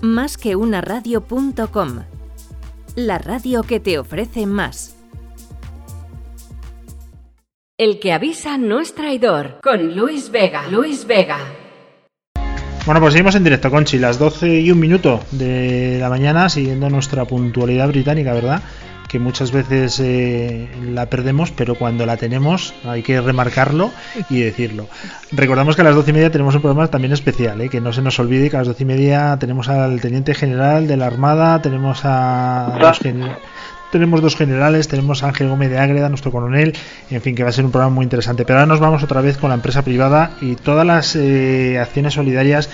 Más que una radio.com. La radio que te ofrece más. El que avisa no es traidor. Con Luis Vega. Luis Vega. Bueno, pues seguimos en directo, Conchi, las 12 y un minuto de la mañana, siguiendo nuestra puntualidad británica, ¿verdad? Que muchas veces eh, la perdemos, pero cuando la tenemos hay que remarcarlo y decirlo. Recordamos que a las doce y media tenemos un programa también especial, ¿eh? que no se nos olvide que a las doce y media tenemos al teniente general de la Armada, tenemos a los tenemos dos generales, tenemos a Ángel Gómez de Ágreda, nuestro coronel, en fin, que va a ser un programa muy interesante. Pero ahora nos vamos otra vez con la empresa privada y todas las eh, acciones solidarias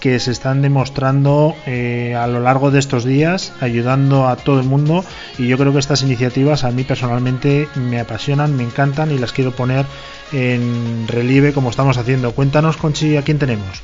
que se están demostrando eh, a lo largo de estos días, ayudando a todo el mundo y yo creo que estas iniciativas a mí personalmente me apasionan, me encantan y las quiero poner en relieve como estamos haciendo. Cuéntanos, Conchi, ¿a quién tenemos?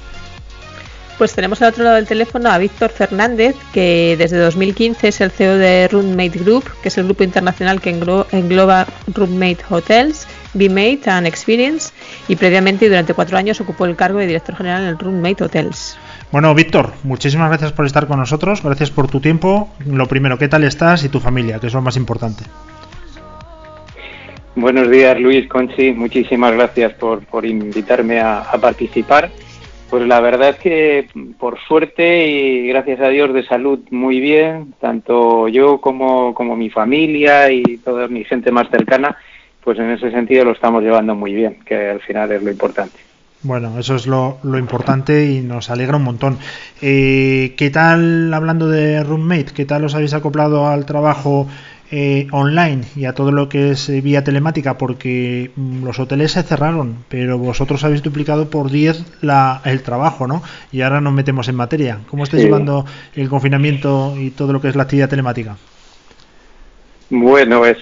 Pues tenemos al otro lado del teléfono a Víctor Fernández, que desde 2015 es el CEO de Roommate Group, que es el grupo internacional que engloba Roommate Hotels, BeMate and Experience, y previamente y durante cuatro años ocupó el cargo de director general en Roommate Hotels. Bueno, Víctor, muchísimas gracias por estar con nosotros, gracias por tu tiempo. Lo primero, ¿qué tal estás y tu familia, que es lo más importante? Buenos días, Luis Conchi, muchísimas gracias por, invitarme a, participar. Pues la verdad es que por suerte y gracias a Dios de salud muy bien, tanto yo como, como mi familia y toda mi gente más cercana, pues en ese sentido lo estamos llevando muy bien, que al final es lo importante. Bueno, eso es lo, importante y nos alegra un montón. Eh, ¿Qué tal, hablando de Roommate, qué tal os habéis acoplado al trabajo eh, online y a todo lo que es eh, vía telemática? Porque mm, los hoteles se cerraron, pero vosotros habéis duplicado por 10 el trabajo, ¿no? Y ahora nos metemos en materia. ¿Cómo estáis llevando el confinamiento y todo lo que es la actividad telemática? Bueno, es...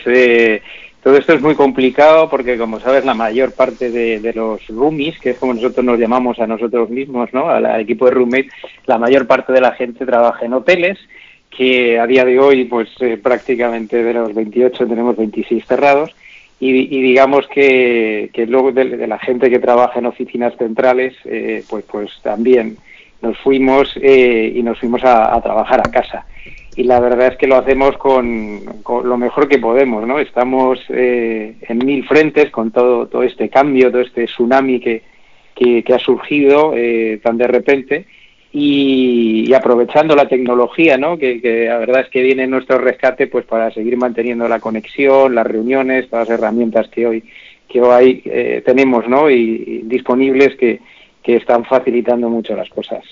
Todo esto es muy complicado porque, como sabes, la mayor parte de, los roomies, que es como nosotros nos llamamos a nosotros mismos, ¿no? al equipo de roommate, la mayor parte de la gente trabaja en hoteles, que a día de hoy, pues eh, prácticamente de los 28 tenemos 26 cerrados, y, digamos que, luego de, la gente que trabaja en oficinas centrales, eh, pues, pues también nos fuimos eh, y nos fuimos a trabajar a casa y la verdad es que lo hacemos con, lo mejor que podemos, ¿no? Estamos eh, en mil frentes con todo, todo este cambio, todo este tsunami que, que, ha surgido eh, tan de repente y, aprovechando la tecnología, ¿no? Que, la verdad es que viene nuestro rescate pues para seguir manteniendo la conexión, las reuniones, todas las herramientas que hoy que hoy eh, tenemos, ¿no? y disponibles que, que están facilitando mucho las cosas.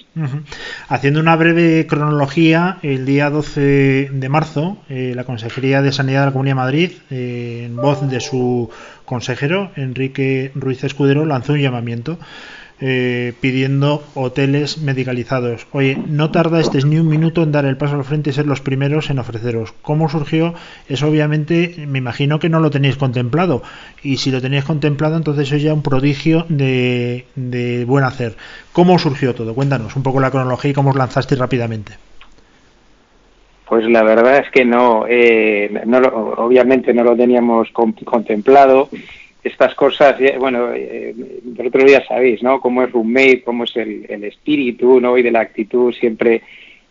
Haciendo una breve cronología, el día 12 de marzo, eh, la Consejería de Sanidad de la Comunidad de Madrid, eh, en voz de su consejero, Enrique Ruiz Escudero, lanzó un llamamiento eh, pidiendo hoteles medicalizados. Oye, no tardasteis ni un minuto en dar el paso al frente y ser los primeros en ofreceros. ¿Cómo surgió? Eso obviamente me imagino que no lo tenéis contemplado. Y si lo tenéis contemplado, entonces es ya un prodigio de, buen hacer. ¿Cómo surgió todo? Cuéntanos un poco la cronología y cómo os lanzasteis rápidamente. Pues la verdad es que no, eh, no obviamente no lo teníamos contemplado estas cosas, bueno, eh, el otro día sabéis, ¿no? Cómo es roommate, cómo es el, espíritu, ¿no? Y de la actitud siempre,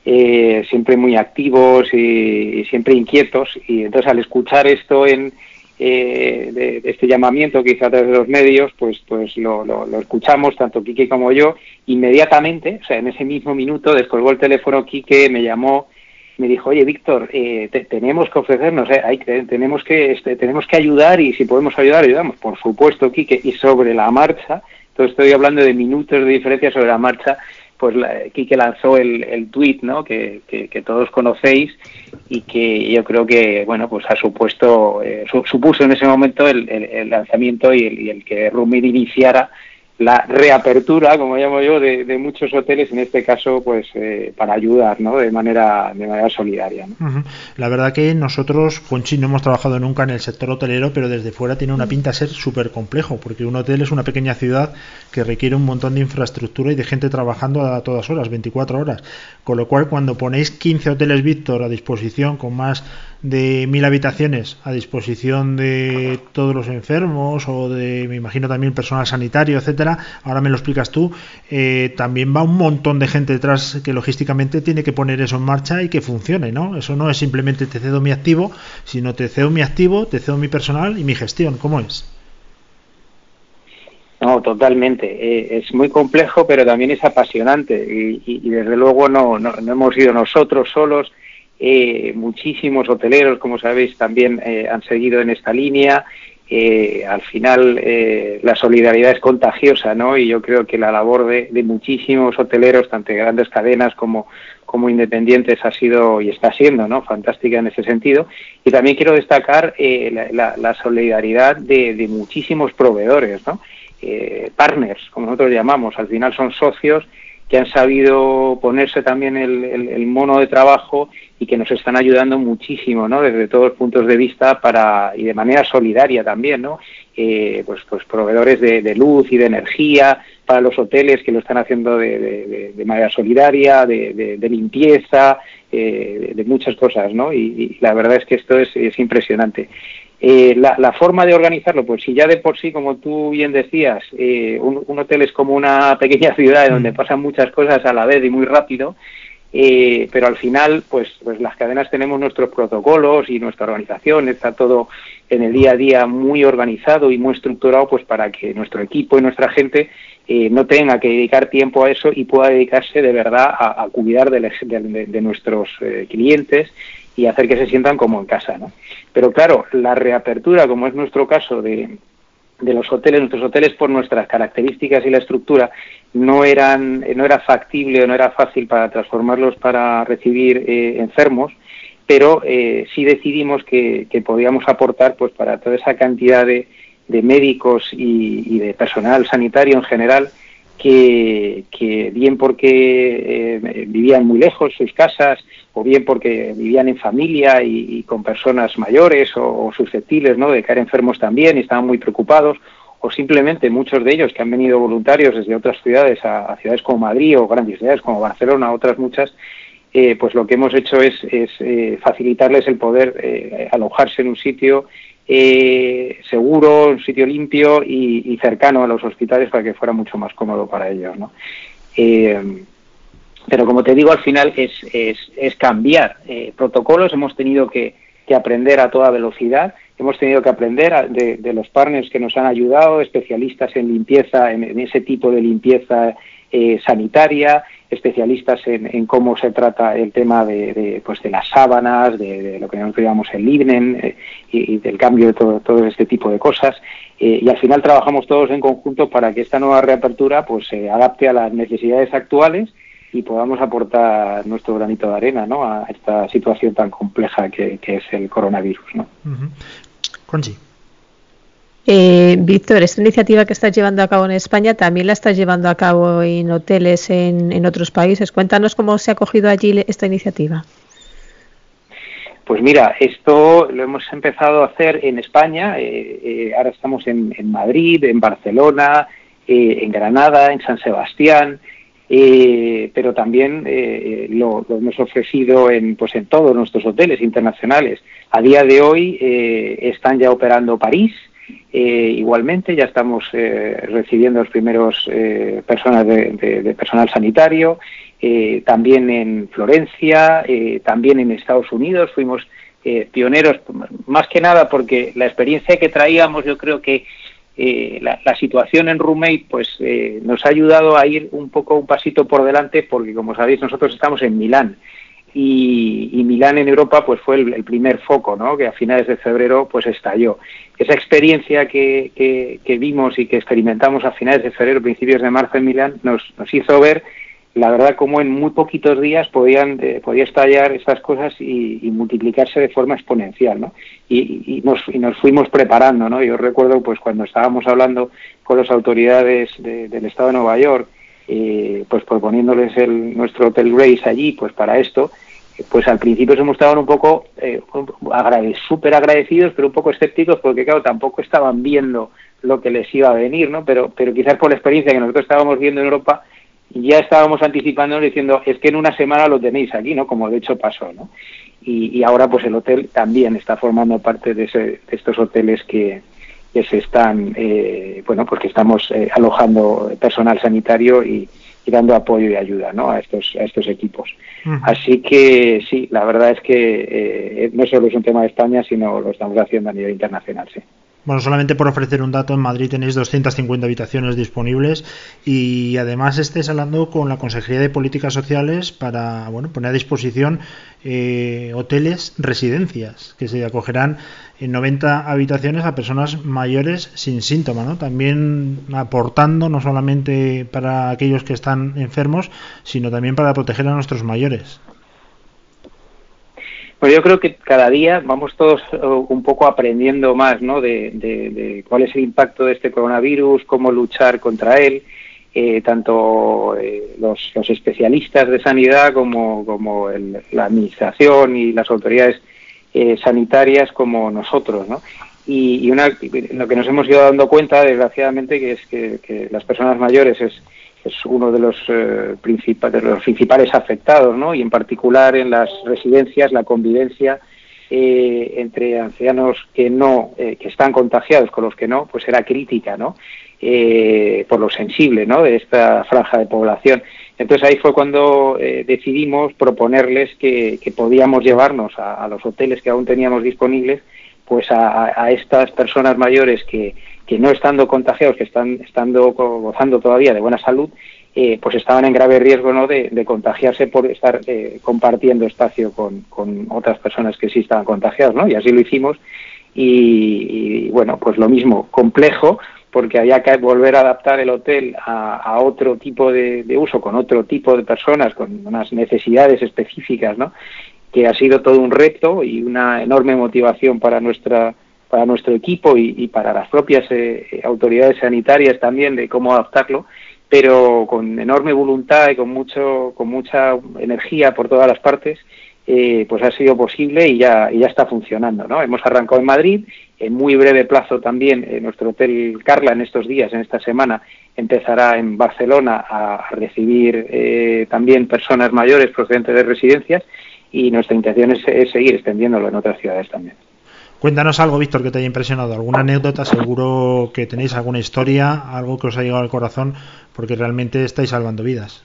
eh, siempre muy activos y, siempre inquietos. Y entonces al escuchar esto en eh, de, este llamamiento que hizo a través de los medios, pues, pues lo, lo, lo, escuchamos tanto Quique como yo. Inmediatamente, o sea, en ese mismo minuto descolgó el teléfono Quique, me llamó me dijo, oye, Víctor, eh, tenemos que ofrecernos, eh, hay, tenemos, que, este, tenemos que ayudar y si podemos ayudar, ayudamos. Por supuesto, Quique, y sobre la marcha, entonces estoy hablando de minutos de diferencia sobre la marcha, pues Quique lanzó el, el tuit ¿no? Que, que, todos conocéis y que yo creo que bueno pues ha supuesto eh, supuso en ese momento el, el, lanzamiento y el, y el que Rumir iniciara la reapertura, como llamo yo, de, muchos hoteles, en este caso, pues eh, para ayudar, ¿no? De manera, de manera solidaria. La verdad que nosotros, Conchi, no hemos trabajado nunca en el sector hotelero, pero desde fuera tiene una pinta ser súper complejo, porque un hotel es una pequeña ciudad que requiere un montón de infraestructura y de gente trabajando a todas horas, 24 horas. Con lo cual, cuando ponéis 15 hoteles Víctor a disposición con más de mil habitaciones a disposición de todos los enfermos o de, me imagino también personal sanitario, etcétera, ahora me lo explicas tú, eh, también va un montón de gente detrás que logísticamente tiene que poner eso en marcha y que funcione, ¿no? Eso no es simplemente te cedo mi activo, sino te cedo mi activo, te cedo mi personal y mi gestión. ¿Cómo es? No, totalmente. Eh, es muy complejo, pero también es apasionante. Y, desde luego no, no, hemos sido nosotros solos. Eh, muchísimos hoteleros, como sabéis, también eh, han seguido en esta línea. al final, la solidaridad es contagiosa, ¿no? Y yo creo que la labor de, muchísimos hoteleros, tanto de grandes cadenas como, como independientes, ha sido y está siendo, ¿no? Fantástica en ese sentido. Y también quiero destacar la, solidaridad de, de muchísimos proveedores, ¿no? Eh, partners, como nosotros llamamos, al final son socios que han sabido ponerse también el, mono de trabajo y que nos están ayudando muchísimo, ¿no? Desde todos los puntos de vista para y de manera solidaria también, ¿no? Eh, pues, pues proveedores de, luz y de energía para los hoteles que lo están haciendo de, manera solidaria, de, limpieza, eh, de, muchas cosas, ¿no? Y, la verdad es que esto es, es impresionante. Eh, la, forma de organizarlo, pues si ya de por sí, como tú bien decías, eh, un, hotel es como una pequeña ciudad donde mm. pasan muchas cosas a la vez y muy rápido, eh, pero al final, pues, pues las cadenas tenemos nuestros protocolos y nuestra organización, está todo en el día a día muy organizado y muy estructurado, pues para que nuestro equipo y nuestra gente no tenga que dedicar tiempo a eso y pueda dedicarse de verdad a, cuidar de, nuestros clientes y hacer que se sientan como en casa, ¿no? Pero claro, la reapertura, como es nuestro caso de, de los hoteles, nuestros hoteles por nuestras características y la estructura no eran no era factible o no era fácil para transformarlos para recibir eh, enfermos, pero eh, sí decidimos que, que, podíamos aportar pues para toda esa cantidad de, de médicos y, de personal sanitario en general que, que bien porque eh, vivían muy lejos sus casas o bien porque vivían en familia y, con personas mayores o, susceptibles ¿no? de caer enfermos también y estaban muy preocupados, o simplemente muchos de ellos que han venido voluntarios desde otras ciudades a, ciudades como Madrid o grandes ciudades como Barcelona, otras muchas, eh, pues lo que hemos hecho es, eh, facilitarles el poder eh, alojarse en un sitio seguro, un sitio limpio y, cercano a los hospitales para que fuera mucho más cómodo para ellos. ¿no? Pero como te digo, al final es, es, cambiar eh, protocolos, hemos tenido que, aprender a toda velocidad, hemos tenido que aprender de, los partners que nos han ayudado, especialistas en limpieza, en, ese tipo de limpieza eh, sanitaria, especialistas en, cómo se trata el tema de, pues de las sábanas, de, lo que nosotros llamamos el libnen eh, y, del cambio de todo, todo este tipo de cosas. y al final trabajamos todos en conjunto para que esta nueva reapertura pues se adapte a las necesidades actuales y podamos aportar nuestro granito de arena ¿no? a esta situación tan compleja que, es el coronavirus. ¿no? Eh, Víctor, esta iniciativa que estás llevando a cabo en España también la estás llevando a cabo en hoteles en, otros países. Cuéntanos cómo se ha cogido allí esta iniciativa. Pues mira, esto lo hemos empezado a hacer en España. Eh, eh, ahora estamos en, Madrid, en Barcelona, en Granada, en San Sebastián. Eh, pero también eh, lo, hemos ofrecido en, pues en todos nuestros hoteles internacionales. A día de hoy eh, están ya operando París, igualmente ya estamos recibiendo los primeros personas de, personal sanitario, también en Florencia, también en Estados Unidos. Fuimos pioneros, más que nada porque la experiencia que traíamos yo creo que eh, la, situación en Roommate pues eh, nos ha ayudado a ir un poco un pasito por delante porque como sabéis nosotros estamos en Milán y, Milán en Europa pues fue el, primer foco ¿no? que a finales de febrero pues estalló esa experiencia que, que, vimos y que experimentamos a finales de febrero principios de marzo en Milán nos, nos hizo ver la verdad como en muy poquitos días podían eh, podía estallar estas cosas y, multiplicarse de forma exponencial ¿no? y, nos, y nos fuimos preparando ¿no? yo recuerdo pues cuando estábamos hablando con las autoridades del estado de Nueva York eh, pues proponiéndoles el, nuestro hotel Grace allí pues para esto pues al principio se mostraban un poco eh, súper agradecidos pero un poco escépticos porque claro tampoco estaban viendo lo que les iba a venir no pero pero quizás por la experiencia que nosotros estábamos viendo en Europa ya estábamos anticipando diciendo es que en una semana lo tenéis aquí, ¿no? Como de hecho pasó, ¿no? y, ahora pues el hotel también está formando parte de, estos hoteles que, se están, eh, bueno, pues que estamos eh, alojando personal sanitario y, dando apoyo y ayuda ¿no? a, estos, a estos equipos. Así que sí, la verdad es que eh, no solo es un tema de España, sino lo estamos haciendo a nivel internacional, sí. Bueno, solamente por ofrecer un dato, en Madrid tenéis 250 habitaciones disponibles y además estáis hablando con la Consejería de Políticas Sociales para bueno, poner a disposición eh, hoteles, residencias, que se acogerán en 90 habitaciones a personas mayores sin síntoma, ¿no? También aportando no solamente para aquellos que están enfermos, sino también para proteger a nuestros mayores. Pues yo creo que cada día vamos todos eh, un poco aprendiendo más ¿no? de, cuál es el impacto de este coronavirus, cómo luchar contra él, eh, tanto eh, los, especialistas de sanidad como, como la administración y las autoridades sanitarias como nosotros. ¿no? Y, una, lo que nos hemos ido dando cuenta, desgraciadamente, que es que las personas mayores es es uno de los, eh, de los principales afectados, ¿no? Y en particular en las residencias la convivencia eh, entre ancianos que no, eh, que están contagiados con los que no, pues era crítica, ¿no? por lo sensible, ¿no? De esta franja de población. Entonces ahí fue cuando decidimos proponerles que, podíamos llevarnos a, los hoteles que aún teníamos disponibles, pues a, a estas personas mayores que, que no estando contagiados, que están estando gozando todavía de buena salud, eh, pues estaban en grave riesgo ¿no? de, contagiarse por estar eh, compartiendo espacio con, otras personas que sí estaban contagiadas, ¿no? Y así lo hicimos. Y, bueno, pues lo mismo, complejo, porque había que volver a adaptar el hotel a, otro tipo de, uso, con otro tipo de personas, con unas necesidades específicas, ¿no? Que ha sido todo un reto y una enorme motivación para nuestra para nuestro equipo y, para las propias eh, autoridades sanitarias también de cómo adaptarlo, pero con enorme voluntad y con mucho, con mucha energía por todas las partes, eh, pues ha sido posible y ya, ya está funcionando. ¿no? Hemos arrancado en Madrid, en muy breve plazo también en nuestro hotel Carla en estos días, en esta semana, empezará en Barcelona a recibir eh, también personas mayores procedentes de residencias y nuestra intención es seguir extendiéndolo en otras ciudades también. Cuéntanos algo, Víctor, que te haya impresionado, alguna anécdota, seguro que tenéis alguna historia, algo que os ha llegado al corazón, porque realmente estáis salvando vidas.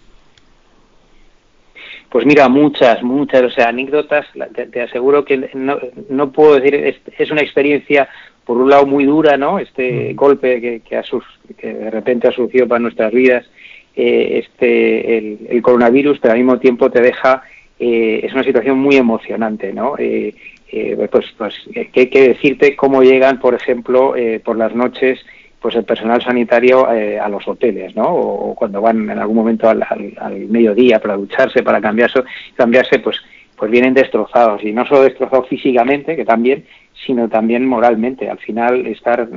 Pues mira, muchas, muchas, o sea, anécdotas, te, aseguro que no, puedo decir, es, una experiencia, por un lado, muy dura, ¿no? Este mm. golpe que, que, de repente ha surgido para nuestras vidas, eh, este, el, coronavirus, pero al mismo tiempo te deja, eh, es una situación muy emocionante, ¿no? Eh, eh, pues, pues que hay que decirte cómo llegan, por ejemplo, eh, por las noches pues el personal sanitario eh, a los hoteles, ¿no? O, cuando van en algún momento al, mediodía para ducharse, para cambiarse, cambiarse, pues pues vienen destrozados y no solo destrozados físicamente, que también, sino también moralmente. Al final estar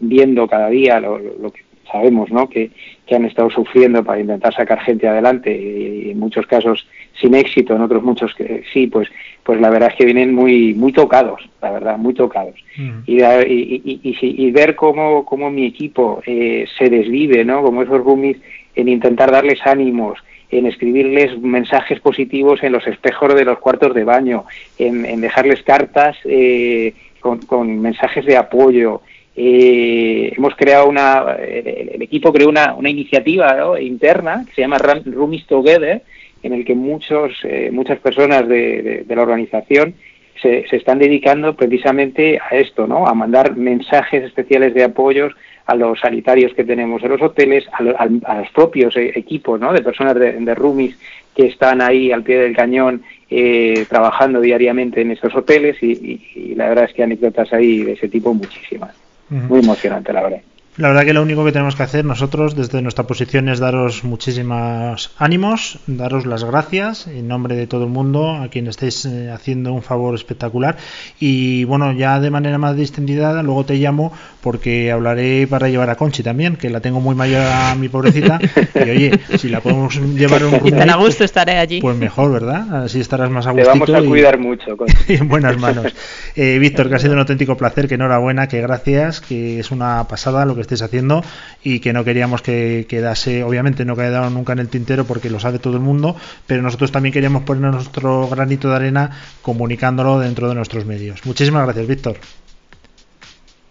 viendo cada día lo, lo, que sabemos, ¿no? Que, que han estado sufriendo para intentar sacar gente adelante y en muchos casos sin éxito, en otros muchos que sí, pues pues la verdad es que vienen muy muy tocados, la verdad, muy tocados. Mm. Y, y, y, ver cómo, cómo mi equipo eh, se desvive, ¿no? Como esos roomies en intentar darles ánimos, en escribirles mensajes positivos en los espejos de los cuartos de baño, en, dejarles cartas eh, con, con, mensajes de apoyo. Eh, hemos creado una, el, equipo creó una, una iniciativa interna que se llama Roomies Together, en el que muchos, eh, muchas personas de, la organización se, se, están dedicando precisamente a esto, ¿no? A mandar mensajes especiales de apoyos a los sanitarios que tenemos en los hoteles, a, los propios eh, equipos, ¿no? De personas de, roomies que están ahí al pie del cañón eh, trabajando diariamente en estos hoteles y, la verdad es que anécdotas ahí de ese tipo muchísimas. Muy emocionante, la verdad. La verdad que lo único que tenemos que hacer nosotros desde nuestra posición es daros muchísimos ánimos, daros las gracias en nombre de todo el mundo a quien estéis eh, haciendo un favor espectacular y bueno, ya de manera más distendida luego te llamo porque hablaré para llevar a Conchi también, que la tengo muy mayor a mi pobrecita y oye, si la podemos llevar un roommate, a gusto estaré allí. Pues mejor, ¿verdad? Así estarás más a gusto. Te vamos a cuidar mucho. y en buenas manos. Eh, Víctor, que ha sido un auténtico placer, que enhorabuena, que gracias, que es una pasada lo que que estés haciendo y que no queríamos que quedase, obviamente no quedado nunca en el tintero porque lo sabe todo el mundo, pero nosotros también queríamos poner nuestro granito de arena comunicándolo dentro de nuestros medios. Muchísimas gracias, Víctor.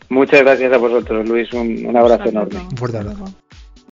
Muchas gracias a vosotros, Luis. Un, abrazo enorme. Un fuerte abrazo.